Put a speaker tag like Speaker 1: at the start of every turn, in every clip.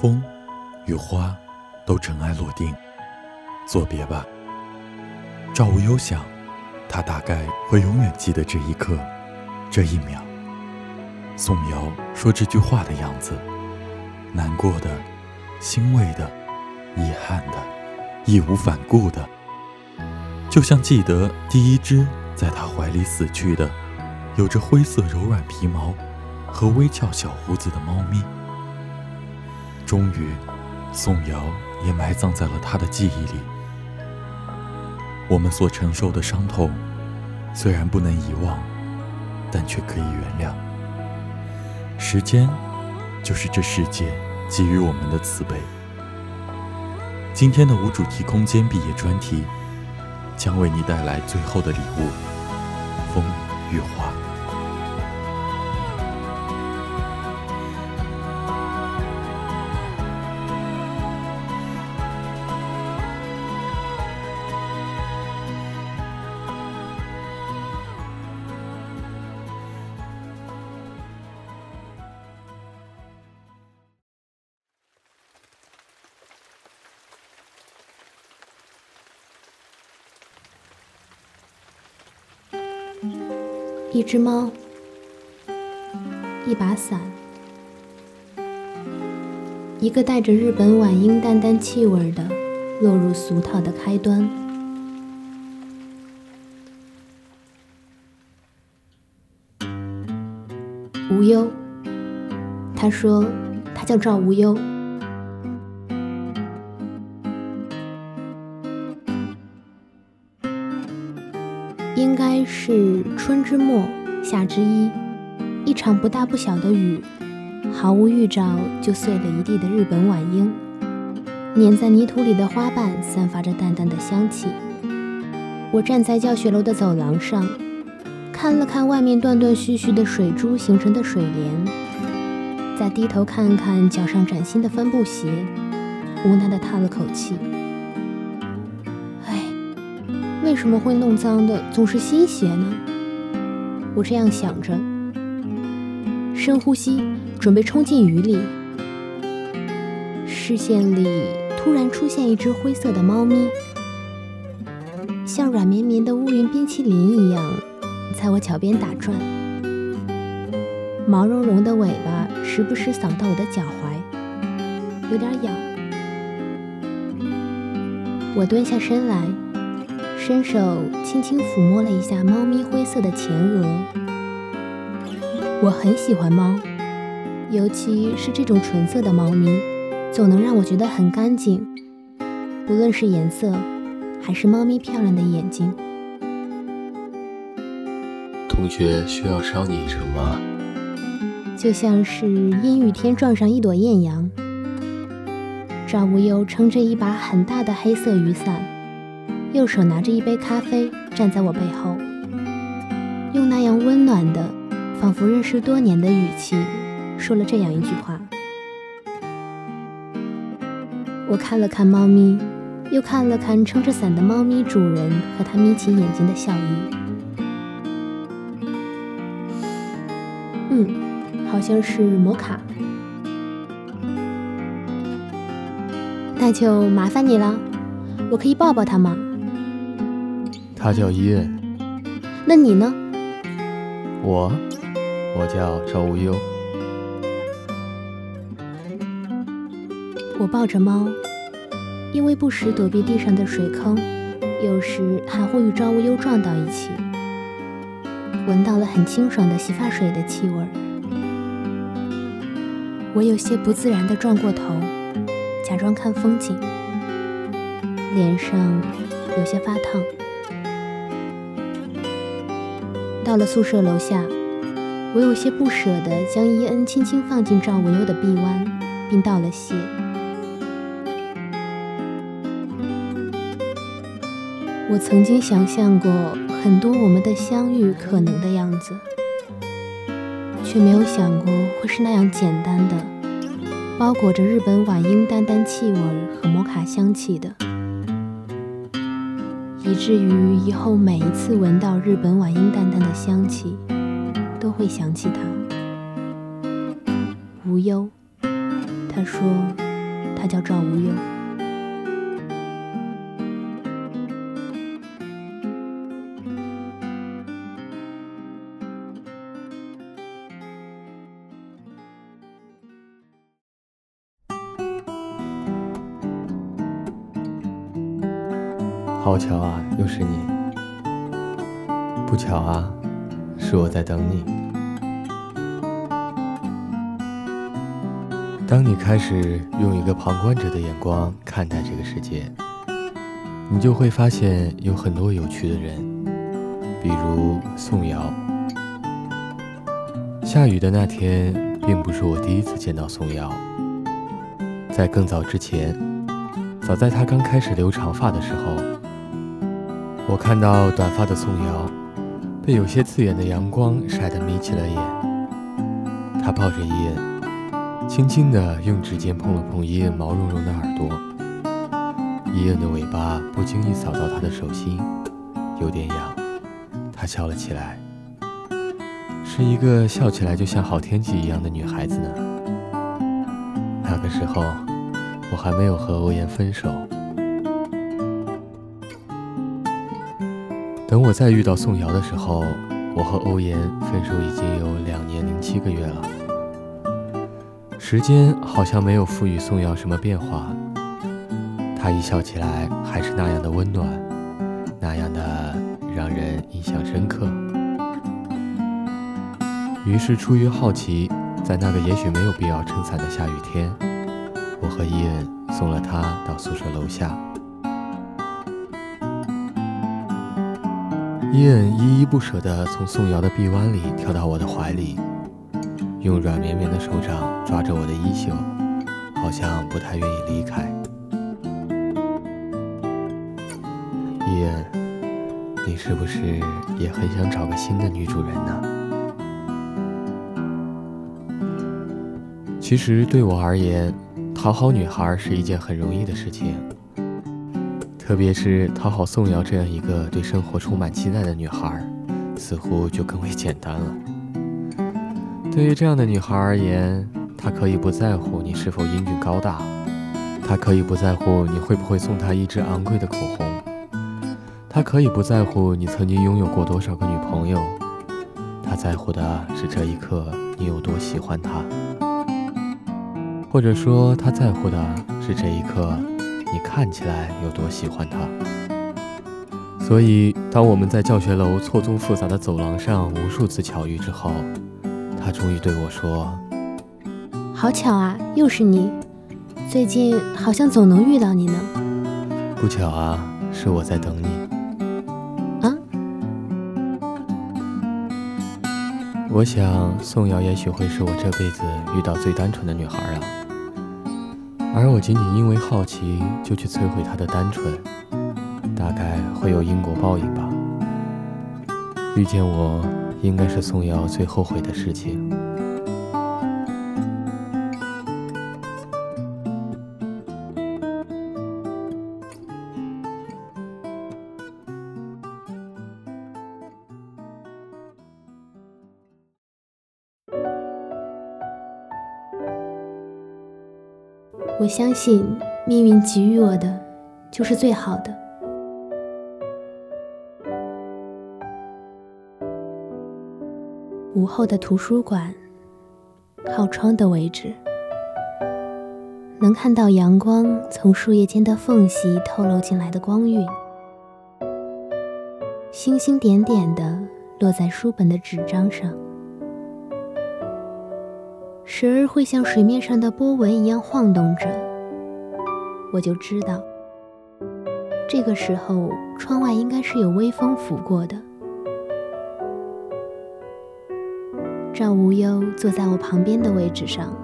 Speaker 1: 风与花都尘埃落定，作别吧。赵无忧想，他大概会永远记得这一刻，这一秒。宋瑶说这句话的样子，难过的、欣慰的、遗憾的、义无反顾的，就像记得第一只在他怀里死去的、有着灰色柔软皮毛和微翘小胡子的猫咪。终于，宋瑶也埋葬在了他的记忆里。我们所承受的伤痛，虽然不能遗忘，但却可以原谅。时间，就是这世界给予我们的慈悲。今天的无主题空间毕业专题，将为你带来最后的礼物——风与花。
Speaker 2: 一只猫，一把伞，一个带着日本晚樱淡淡气味的落入俗套的开端。无忧，他说他叫赵无忧。春之末，夏之一，一场不大不小的雨，毫无预兆就碎了一地的日本晚樱。碾在泥土里的花瓣散发着淡淡的香气。我站在教学楼的走廊上，看了看外面断断续续的水珠形成的水帘，再低头看看脚上崭新的帆布鞋，无奈地叹了口气。为什么会弄脏的总是新鞋呢？我这样想着，深呼吸，准备冲进雨里。视线里突然出现一只灰色的猫咪，像软绵绵的乌云冰淇淋一样，在我脚边打转。毛茸茸的尾巴时不时扫到我的脚踝，有点痒。我蹲下身来。伸手轻轻抚摸了一下猫咪灰色的前额。我很喜欢猫，尤其是这种纯色的猫咪，总能让我觉得很干净。不论是颜色，还是猫咪漂亮的眼睛。
Speaker 3: 同学需要捎你一程吗？
Speaker 2: 就像是阴雨天撞上一朵艳阳。赵无忧撑着一把很大的黑色雨伞，右手拿着一杯咖啡，站在我背后，用那样温暖的、仿佛认识多年的语气，说了这样一句话。我看了看猫咪，又看了看撑着伞的猫咪主人和他眯起眼睛的笑意。嗯，好像是摩卡。那就麻烦你了，我可以抱抱他吗？
Speaker 3: 他叫伊恩。
Speaker 2: 那你呢？
Speaker 3: 我，我叫赵无忧。
Speaker 2: 我抱着猫，因为不时躲避地上的水坑，有时还会与赵无忧撞到一起，闻到了很清爽的洗发水的气味。我有些不自然地转过头。假装看风景，脸上有些发烫。到了宿舍楼下，我有些不舍地将伊恩轻轻放进赵无忧的臂弯，并道了谢。我曾经想象过很多我们的相遇可能的样子，却没有想过会是那样简单的。包裹着日本晚樱淡淡气味和摩卡香气的，以至于以后每一次闻到日本晚樱淡淡的香气，都会想起他。无忧，他说他叫赵无忧。
Speaker 3: 好巧啊，又是你！不巧啊，是我在等你。当你开始用一个旁观者的眼光看待这个世界，你就会发现有很多有趣的人，比如宋瑶。下雨的那天，并不是我第一次见到宋瑶，在更早之前，早在她刚开始留长发的时候。我看到短发的宋瑶被有些刺眼的阳光晒得眯起了眼，她抱着伊恩，轻轻地用指尖碰了碰伊恩毛茸茸的耳朵。伊恩的尾巴不经意扫到她的手心，有点痒，她笑了起来，是一个笑起来就像好天气一样的女孩子呢。那个时候，我还没有和欧阳分手。等我再遇到宋瑶的时候，我和欧言分手已经有两年零七个月了。时间好像没有赋予宋瑶什么变化，她一笑起来还是那样的温暖，那样的让人印象深刻。于是出于好奇，在那个也许没有必要撑伞的下雨天，我和伊恩送了她到宿舍楼下。伊恩依依不舍地从宋瑶的臂弯里跳到我的怀里，用软绵绵的手掌抓着我的衣袖，好像不太愿意离开。伊恩，你是不是也很想找个新的女主人呢？其实对我而言，讨好女孩是一件很容易的事情。特别是讨好宋瑶这样一个对生活充满期待的女孩，似乎就更为简单了。对于这样的女孩而言，她可以不在乎你是否英俊高大，她可以不在乎你会不会送她一支昂贵的口红，她可以不在乎你曾经拥有过多少个女朋友，她在乎的是这一刻你有多喜欢她，或者说她在乎的是这一刻。你看起来有多喜欢他？所以，当我们在教学楼错综复杂的走廊上无数次巧遇之后，他终于对我说：“
Speaker 2: 好巧啊，又是你！最近好像总能遇到你呢。”
Speaker 3: 不巧啊，是我在等你。
Speaker 2: 啊？
Speaker 3: 我想宋瑶也许会是我这辈子遇到最单纯的女孩啊。而我仅仅因为好奇就去摧毁他的单纯，大概会有因果报应吧。遇见我，应该是宋瑶最后悔的事情。
Speaker 2: 我相信命运给予我的就是最好的。午后的图书馆，靠窗的位置，能看到阳光从树叶间的缝隙透露进来的光晕，星星点点的落在书本的纸张上。时而会像水面上的波纹一样晃动着，我就知道，这个时候窗外应该是有微风拂过的。赵无忧坐在我旁边的位置上，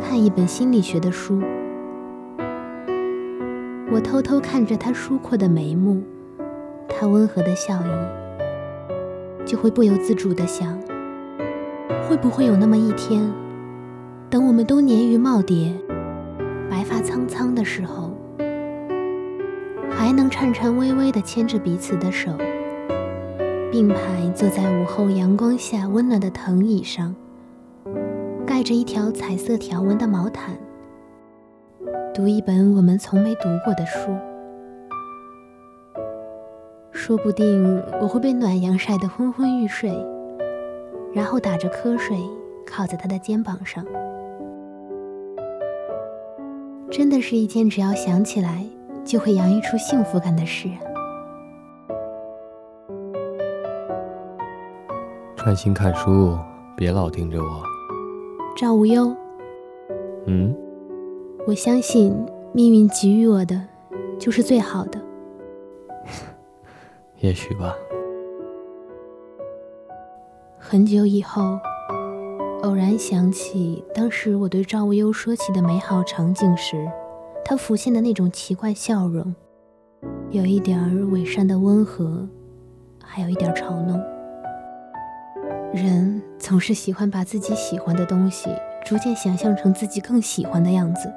Speaker 2: 看一本心理学的书。我偷偷看着他疏阔的眉目，他温和的笑意，就会不由自主的想。会不会有那么一天，等我们都年逾耄耋、白发苍苍的时候，还能颤颤巍巍地牵着彼此的手，并排坐在午后阳光下温暖的藤椅上，盖着一条彩色条纹的毛毯，读一本我们从没读过的书？说不定我会被暖阳晒得昏昏欲睡。然后打着瞌睡，靠在他的肩膀上，真的是一件只要想起来就会洋溢出幸福感的事。
Speaker 3: 专心看书，别老盯着我。
Speaker 2: 赵无忧。
Speaker 3: 嗯。
Speaker 2: 我相信命运给予我的就是最好的。
Speaker 3: 也许吧。
Speaker 2: 很久以后，偶然想起当时我对赵无忧说起的美好场景时，他浮现的那种奇怪笑容，有一点儿伪善的温和，还有一点嘲弄。人总是喜欢把自己喜欢的东西逐渐想象成自己更喜欢的样子，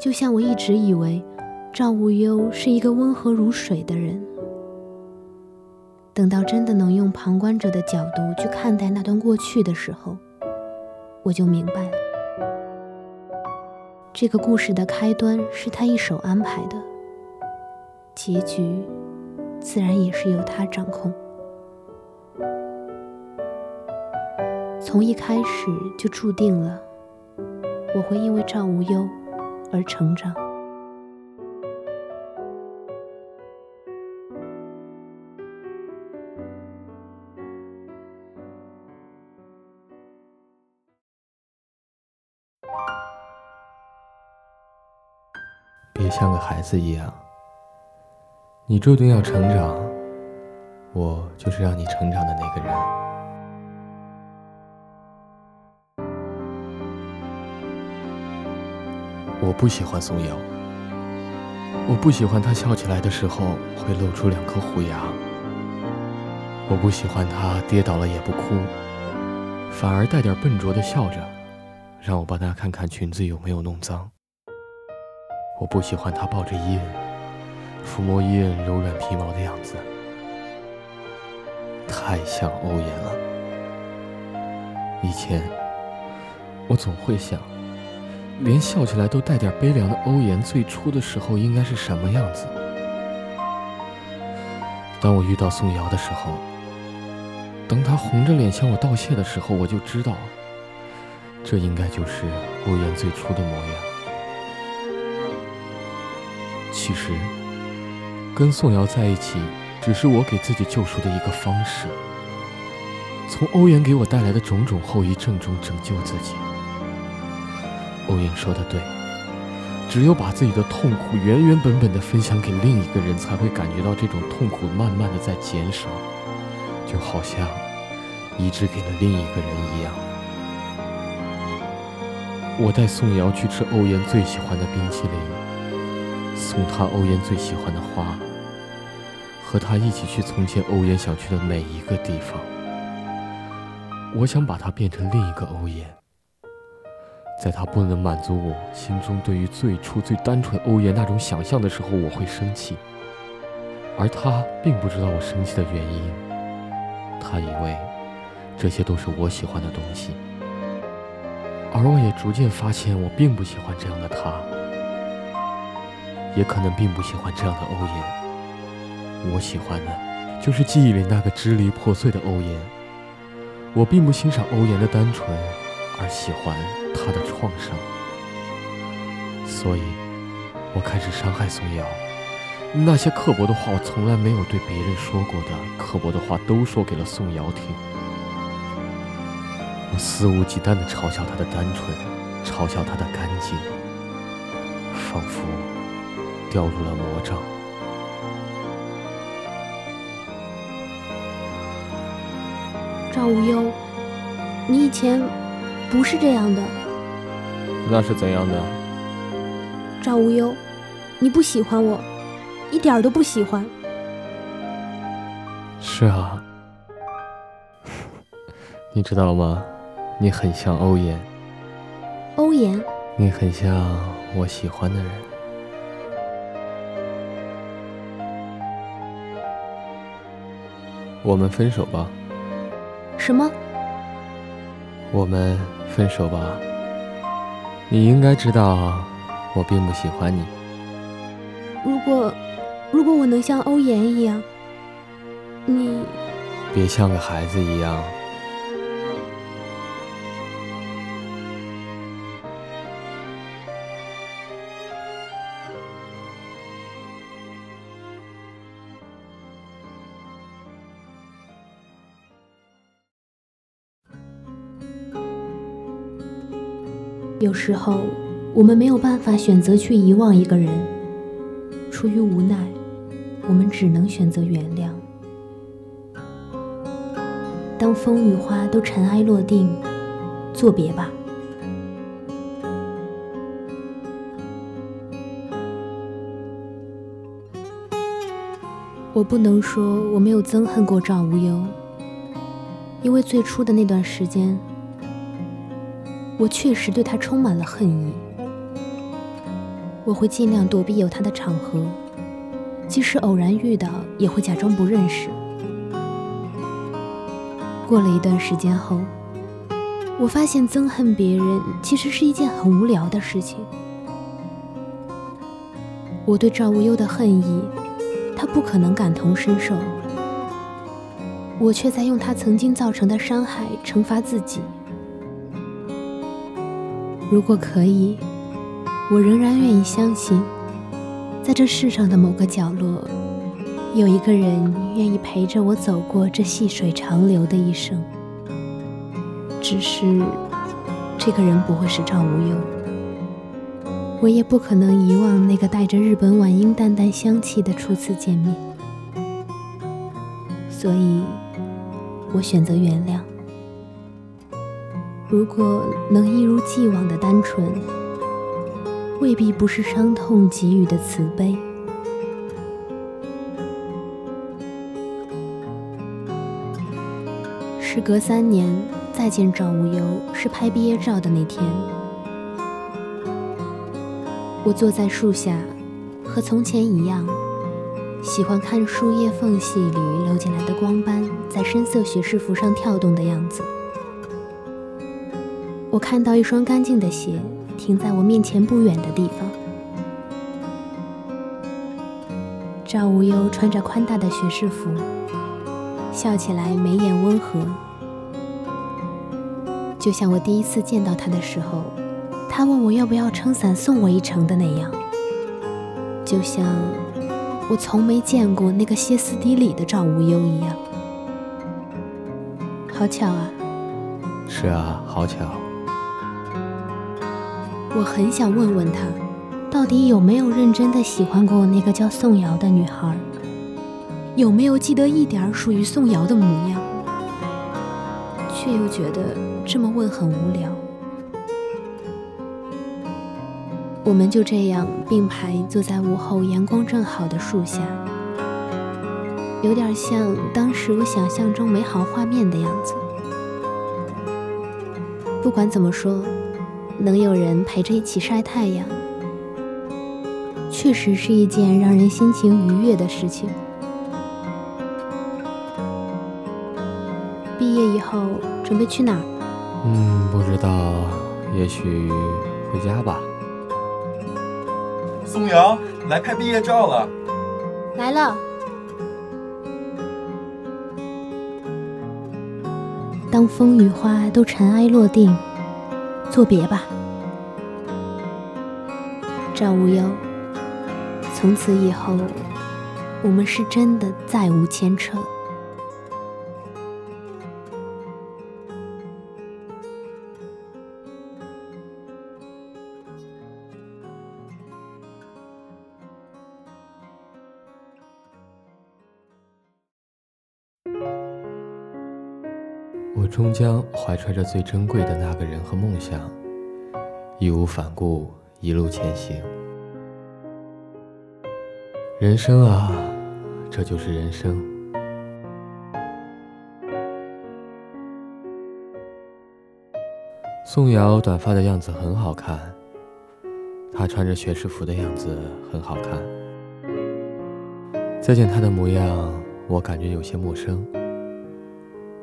Speaker 2: 就像我一直以为赵无忧是一个温和如水的人。等到真的能用旁观者的角度去看待那段过去的时候，我就明白了，这个故事的开端是他一手安排的，结局自然也是由他掌控。从一开始就注定了，我会因为赵无忧而成长。
Speaker 3: 像个孩子一样，你注定要成长，我就是让你成长的那个人。我不喜欢宋瑶，我不喜欢她笑起来的时候会露出两颗虎牙，我不喜欢她跌倒了也不哭，反而带点笨拙的笑着，让我帮她看看裙子有没有弄脏。我不喜欢他抱着伊恩，抚摸伊恩柔软皮毛的样子，太像欧言了。以前，我总会想，连笑起来都带点悲凉的欧言，最初的时候应该是什么样子？当我遇到宋瑶的时候，当他红着脸向我道谢的时候，我就知道，这应该就是欧言最初的模样。其实，跟宋瑶在一起，只是我给自己救赎的一个方式。从欧言给我带来的种种后遗症中拯救自己。欧阳说的对，只有把自己的痛苦原原本本的分享给另一个人，才会感觉到这种痛苦慢慢的在减少，就好像移植给了另一个人一样。我带宋瑶去吃欧阳最喜欢的冰淇淋，送她欧颜最喜欢的花，和她一起去从前欧颜想去的每一个地方。我想把她变成另一个欧颜，在她不能满足我心中对于最初最单纯欧颜那种想象的时候，我会生气，而她并不知道我生气的原因，她以为这些都是我喜欢的东西。而我也逐渐发现，我并不喜欢这样的他，也可能并不喜欢这样的欧阳。我喜欢的，就是记忆里那个支离破碎的欧阳。我并不欣赏欧阳的单纯，而喜欢他的创伤。所以，我开始伤害宋瑶。那些刻薄的话，我从来没有对别人说过的刻薄的话，都说给了宋瑶听。我肆无忌惮地嘲笑他的单纯，嘲笑他的干净，仿佛掉入了魔障。
Speaker 2: 赵无忧，你以前不是这样的。
Speaker 3: 那是怎样的？
Speaker 2: 赵无忧，你不喜欢我，一点都不喜欢。
Speaker 3: 是啊，你知道吗？你很像欧言，
Speaker 2: 欧言，
Speaker 3: 你很像我喜欢的人。我们分手吧。
Speaker 2: 什么？
Speaker 3: 我们分手吧。你应该知道，我并不喜欢你。
Speaker 2: 如果，如果我能像欧颜一样，你
Speaker 3: 别像个孩子一样。
Speaker 2: 有时候，我们没有办法选择去遗忘一个人，出于无奈，我们只能选择原谅。当风与花都尘埃落定，作别吧。我不能说我没有憎恨过赵无忧，因为最初的那段时间。我确实对他充满了恨意，我会尽量躲避有他的场合，即使偶然遇到，也会假装不认识。过了一段时间后，我发现憎恨别人其实是一件很无聊的事情。我对赵无忧的恨意，他不可能感同身受，我却在用他曾经造成的伤害惩罚自己。如果可以，我仍然愿意相信，在这世上的某个角落，有一个人愿意陪着我走过这细水长流的一生。只是，这个人不会是赵无忧，我也不可能遗忘那个带着日本晚樱淡淡香气的初次见面。所以，我选择原谅。如果能一如既往的单纯，未必不是伤痛给予的慈悲。时隔三年再见赵无忧，是拍毕业照的那天。我坐在树下，和从前一样，喜欢看树叶缝隙里流进来的光斑在深色学士服上跳动的样子。我看到一双干净的鞋停在我面前不远的地方。赵无忧穿着宽大的学士服，笑起来眉眼温和，就像我第一次见到他的时候，他问我要不要撑伞送我一程的那样。就像我从没见过那个歇斯底里的赵无忧一样。好巧啊！
Speaker 3: 是啊，好巧。
Speaker 2: 我很想问问他，到底有没有认真的喜欢过那个叫宋瑶的女孩？有没有记得一点属于宋瑶的模样？却又觉得这么问很无聊。我们就这样并排坐在午后阳光正好的树下，有点像当时我想象中美好画面的样子。不管怎么说，能有人陪着一起晒太阳，确实是一件让人心情愉悦的事情。毕业以后准备去哪儿？
Speaker 3: 嗯，不知道，也许回家吧。
Speaker 1: 宋瑶，来拍毕业照了。
Speaker 2: 来了。当风雨花都尘埃落定，作别吧，赵无忧。从此以后，我们是真的再无牵扯。
Speaker 3: 我终将怀揣着最珍贵的那个人和梦想，义无反顾一路前行。人生啊，这就是人生。宋瑶短发的样子很好看，她穿着学士服的样子很好看。再见她的模样，我感觉有些陌生。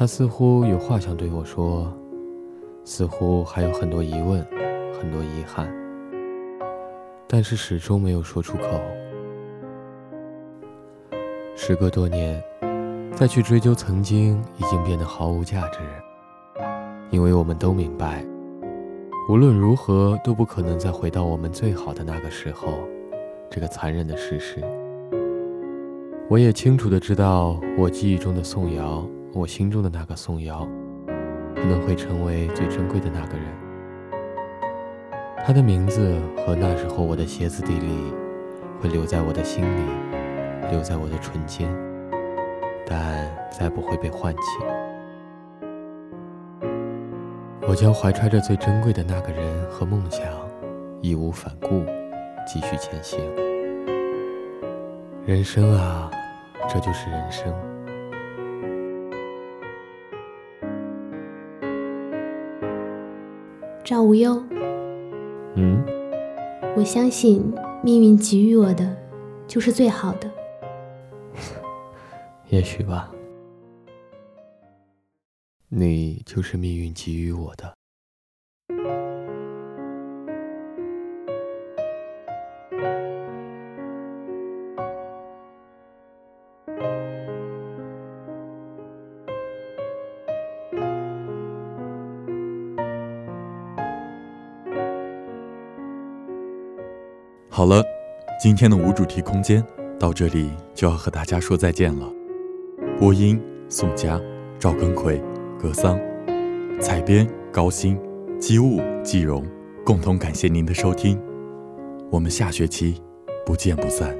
Speaker 3: 他似乎有话想对我说，似乎还有很多疑问，很多遗憾，但是始终没有说出口。时隔多年，再去追究曾经，已经变得毫无价值，因为我们都明白，无论如何都不可能再回到我们最好的那个时候，这个残忍的事实。我也清楚的知道，我记忆中的宋瑶。我心中的那个宋瑶，可能会成为最珍贵的那个人。他的名字和那时候我的鞋子底里，会留在我的心里，留在我的唇间，但再不会被唤起。我将怀揣着最珍贵的那个人和梦想，义无反顾，继续前行。人生啊，这就是人生。
Speaker 2: 赵无忧，
Speaker 3: 嗯，
Speaker 2: 我相信命运给予我的就是最好的。
Speaker 3: 也许吧，你就是命运给予我的。
Speaker 1: 好了，今天的无主题空间到这里就要和大家说再见了。播音：宋佳、赵根奎、格桑，采编：高鑫、机务：季荣，共同感谢您的收听。我们下学期不见不散。